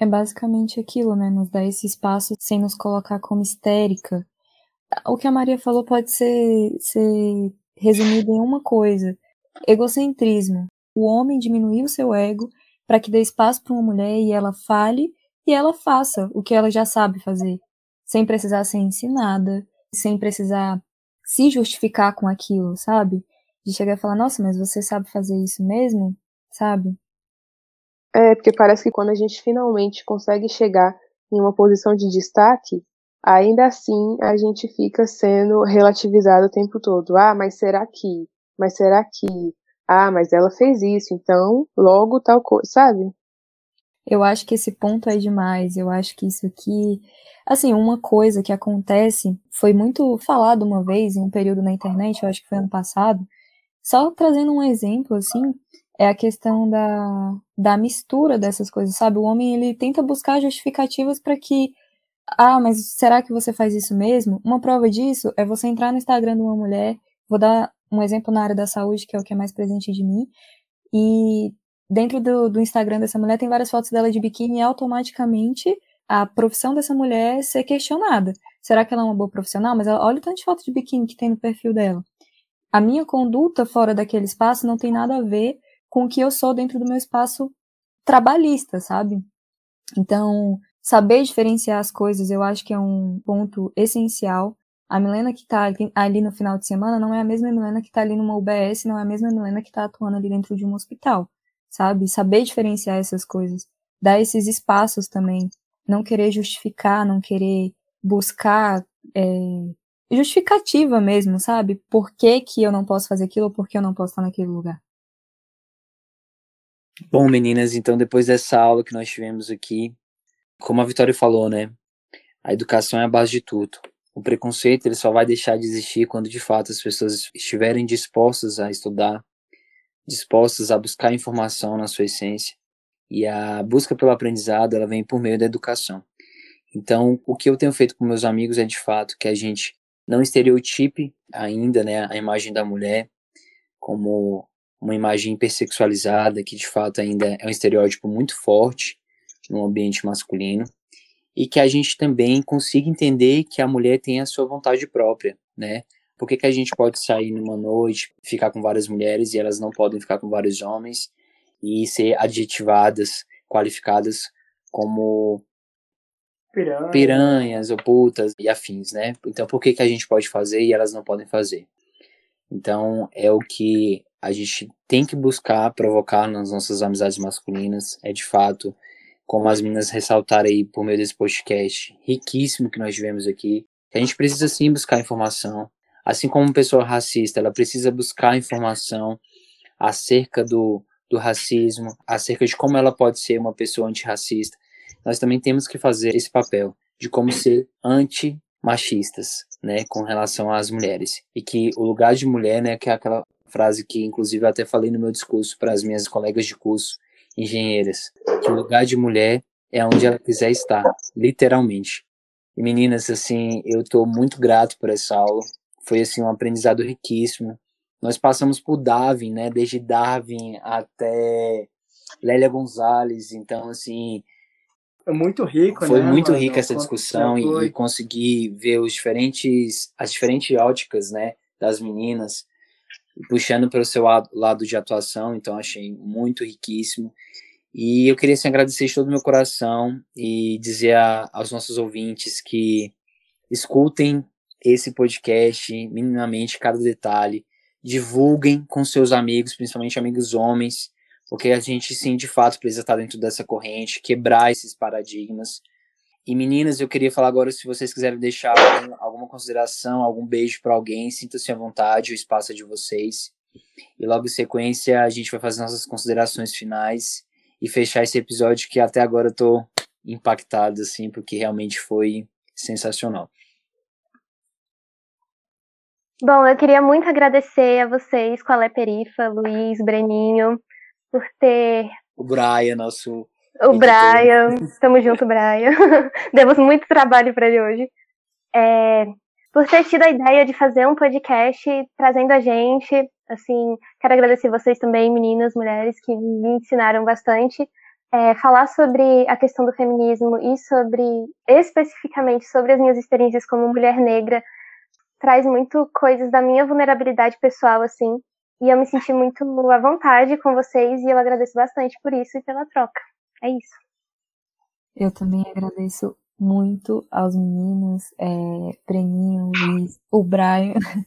É basicamente aquilo, né? Nos dar esse espaço sem nos colocar como histérica. O que a Maria falou pode ser, ser resumido em uma coisa: egocentrismo. O homem diminuir o seu ego para que dê espaço para uma mulher e ela fale e ela faça o que ela já sabe fazer, sem precisar ser ensinada, sem precisar se justificar com aquilo, sabe? De chegar e falar, nossa, mas você sabe fazer isso mesmo? Sabe? É, porque parece que quando a gente finalmente consegue chegar em uma posição de destaque, ainda assim a gente fica sendo relativizado o tempo todo. Ah, mas será que? Mas será que? Ah, mas ela fez isso, então logo tal coisa, sabe? Eu acho que esse ponto é demais. Eu acho que isso aqui. Assim, uma coisa que acontece, foi muito falado uma vez em um período na internet, eu acho que foi ano passado, só trazendo um exemplo, assim, é a questão da, da mistura dessas coisas, sabe? O homem, ele tenta buscar justificativas para que, ah, mas será que você faz isso mesmo? Uma prova disso é você entrar no Instagram de uma mulher, vou dar um exemplo na área da saúde, que é o que é mais presente de mim, e dentro do, do Instagram dessa mulher tem várias fotos dela de biquíni e automaticamente a profissão dessa mulher ser questionada. Será que ela é uma boa profissional? Mas ela, olha o tanto de foto de biquíni que tem no perfil dela a minha conduta fora daquele espaço não tem nada a ver com o que eu sou dentro do meu espaço trabalhista, sabe? Então, saber diferenciar as coisas eu acho que é um ponto essencial. A Milena que está ali no final de semana não é a mesma Milena que está ali numa UBS, não é a mesma Milena que está atuando ali dentro de um hospital, sabe? Saber diferenciar essas coisas, dar esses espaços também, não querer justificar, não querer buscar é, justificativa mesmo, sabe? Por que, que eu não posso fazer aquilo ou por que eu não posso estar naquele lugar. Bom, meninas, então depois dessa aula que nós tivemos aqui, como a Vitória falou, né? A educação é a base de tudo. O preconceito ele só vai deixar de existir quando de fato as pessoas estiverem dispostas a estudar, dispostas a buscar informação na sua essência. E a busca pelo aprendizado, ela vem por meio da educação. Então, o que eu tenho feito com meus amigos é de fato que a gente não estereotipe ainda né, a imagem da mulher como uma imagem hipersexualizada, que de fato ainda é um estereótipo muito forte no ambiente masculino, e que a gente também consiga entender que a mulher tem a sua vontade própria, né? Por que, que a gente pode sair numa noite, ficar com várias mulheres e elas não podem ficar com vários homens e ser adjetivadas, qualificadas como Piranha. piranhas ou putas e afins, né? Então por que, que a gente pode fazer e elas não podem fazer? Então é o que a gente tem que buscar provocar nas nossas amizades masculinas, é de fato, como as meninas ressaltaram aí por meio desse podcast riquíssimo que nós tivemos aqui, que a gente precisa sim buscar informação. Assim como uma pessoa racista, ela precisa buscar informação acerca do, do racismo, acerca de como ela pode ser uma pessoa antirracista, nós também temos que fazer esse papel de como ser anti-machistas, né, com relação às mulheres. E que o lugar de mulher, né, que é aquela frase que inclusive eu até falei no meu discurso para as minhas colegas de curso, engenheiras, que o lugar de mulher é onde ela quiser estar, literalmente. E meninas, assim, eu estou muito grato por essa aula. Foi assim um aprendizado riquíssimo. Nós passamos por Darwin, né, desde Darwin até Lélia Gonzalez, então assim, muito rico, Foi né, muito mano? rica essa discussão e, e conseguir ver os diferentes, as diferentes óticas, né, das meninas, puxando pelo seu lado de atuação, então achei muito riquíssimo. E eu queria assim, agradecer de todo o meu coração e dizer a, aos nossos ouvintes que escutem esse podcast minimamente cada detalhe, divulguem com seus amigos, principalmente amigos homens, porque a gente sim, de fato, precisa estar dentro dessa corrente, quebrar esses paradigmas. E meninas, eu queria falar agora se vocês quiserem deixar alguma consideração, algum beijo para alguém, sinta-se à vontade, o espaço é de vocês. E logo em sequência a gente vai fazer nossas considerações finais e fechar esse episódio que até agora eu tô impactado assim, porque realmente foi sensacional. Bom, eu queria muito agradecer a vocês, Qual Perifa, Luiz, Breninho, por ter. O Brian, nosso. O Brian, tamo junto, Brian. Demos muito trabalho para ele hoje. É, por ter tido a ideia de fazer um podcast trazendo a gente. Assim, quero agradecer vocês também, meninas, mulheres, que me ensinaram bastante. É, falar sobre a questão do feminismo e sobre, especificamente, sobre as minhas experiências como mulher negra, traz muito coisas da minha vulnerabilidade pessoal, assim, e eu me senti muito à vontade com vocês e eu agradeço bastante por isso e pela troca. É isso. Eu também agradeço muito aos meninos, é, Preninho, Luiz, o Brian,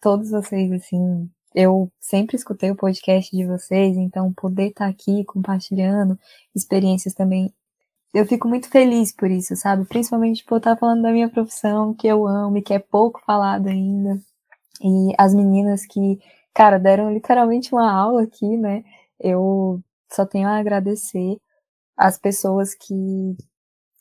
todos vocês, assim. Eu sempre escutei o podcast de vocês, então poder estar aqui compartilhando experiências também. Eu fico muito feliz por isso, sabe? Principalmente por estar falando da minha profissão, que eu amo e que é pouco falado ainda. E as meninas que cara, deram literalmente uma aula aqui, né? Eu só tenho a agradecer as pessoas que,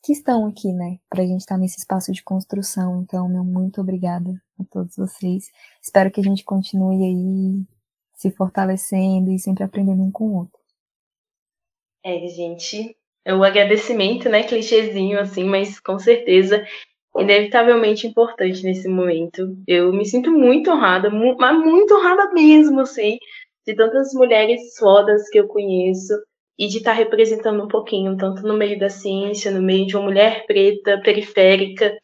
que estão aqui, né? Pra gente estar nesse espaço de construção. Então, meu muito obrigada a todos vocês. Espero que a gente continue aí se fortalecendo e sempre aprendendo um com o outro. É, gente, é o agradecimento, né, clichêzinho assim, mas com certeza inevitavelmente importante nesse momento. Eu me sinto muito honrada, mas muito honrada mesmo, assim, de tantas mulheres fodas que eu conheço e de estar representando um pouquinho, tanto no meio da ciência, no meio de uma mulher preta, periférica,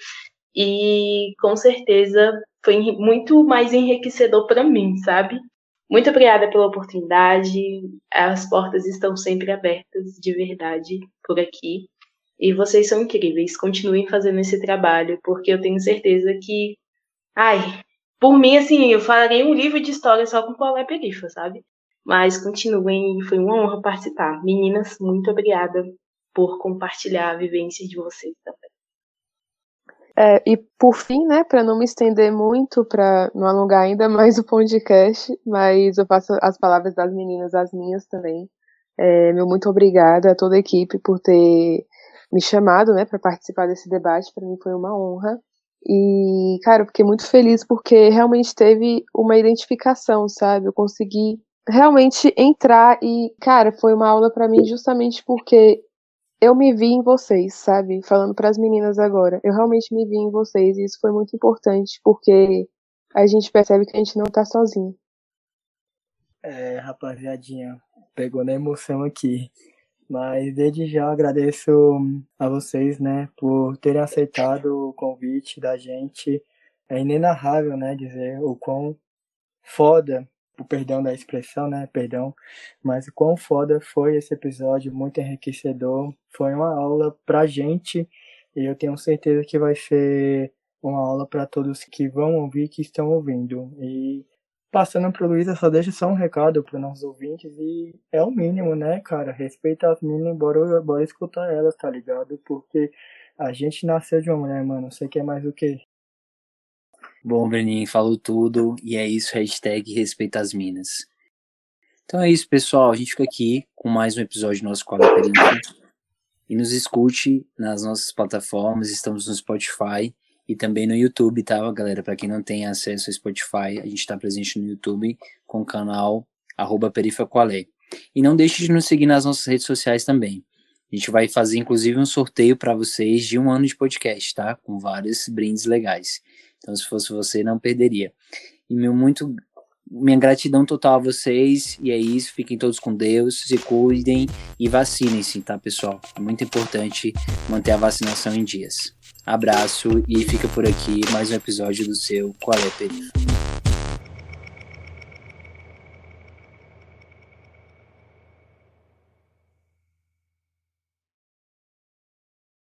e com certeza foi muito mais enriquecedor para mim, sabe? Muito obrigada pela oportunidade. As portas estão sempre abertas, de verdade, por aqui. E vocês são incríveis. Continuem fazendo esse trabalho, porque eu tenho certeza que. Ai, por mim, assim, eu falarei um livro de história só com Paulé Perifa, sabe? Mas continuem, foi uma honra participar. Meninas, muito obrigada por compartilhar a vivência de vocês também. É, e por fim, né, para não me estender muito, para não alongar ainda mais o podcast, mas eu passo as palavras das meninas, as minhas também. É, meu muito obrigada a toda a equipe por ter me chamado, né, para participar desse debate. Para mim foi uma honra. E, cara, eu fiquei muito feliz porque realmente teve uma identificação, sabe? Eu consegui realmente entrar e, cara, foi uma aula para mim justamente porque eu me vi em vocês, sabe? Falando para as meninas agora, eu realmente me vi em vocês e isso foi muito importante porque a gente percebe que a gente não tá sozinho. É, rapaziadinha, pegou na emoção aqui. Mas desde já agradeço a vocês, né, por terem aceitado o convite da gente. É inenarrável, né, dizer o quão foda, o perdão da expressão, né, perdão, mas o quão foda foi esse episódio, muito enriquecedor. Foi uma aula pra gente e eu tenho certeza que vai ser uma aula para todos que vão ouvir, que estão ouvindo. E Passando pro Luísa, só deixa só um recado para nossos ouvintes e é o mínimo, né, cara? Respeita as meninas, bora, bora escutar elas, tá ligado? Porque a gente nasceu de uma mulher, mano. Você quer mais o quê? Bom, Breninho, falou tudo e é isso, hashtag respeita as minas. Então é isso, pessoal. A gente fica aqui com mais um episódio do nosso Qual é E nos escute nas nossas plataformas, estamos no Spotify e também no YouTube, tá, galera? Para quem não tem acesso ao Spotify, a gente está presente no YouTube com o canal arroba. E não deixe de nos seguir nas nossas redes sociais também. A gente vai fazer inclusive um sorteio para vocês de um ano de podcast, tá? Com vários brindes legais. Então, se fosse você, não perderia. E meu muito minha gratidão total a vocês. E é isso. Fiquem todos com Deus, se cuidem e vacinem-se, tá, pessoal? É muito importante manter a vacinação em dias. Abraço e fica por aqui mais um episódio do seu Qual é Perifa.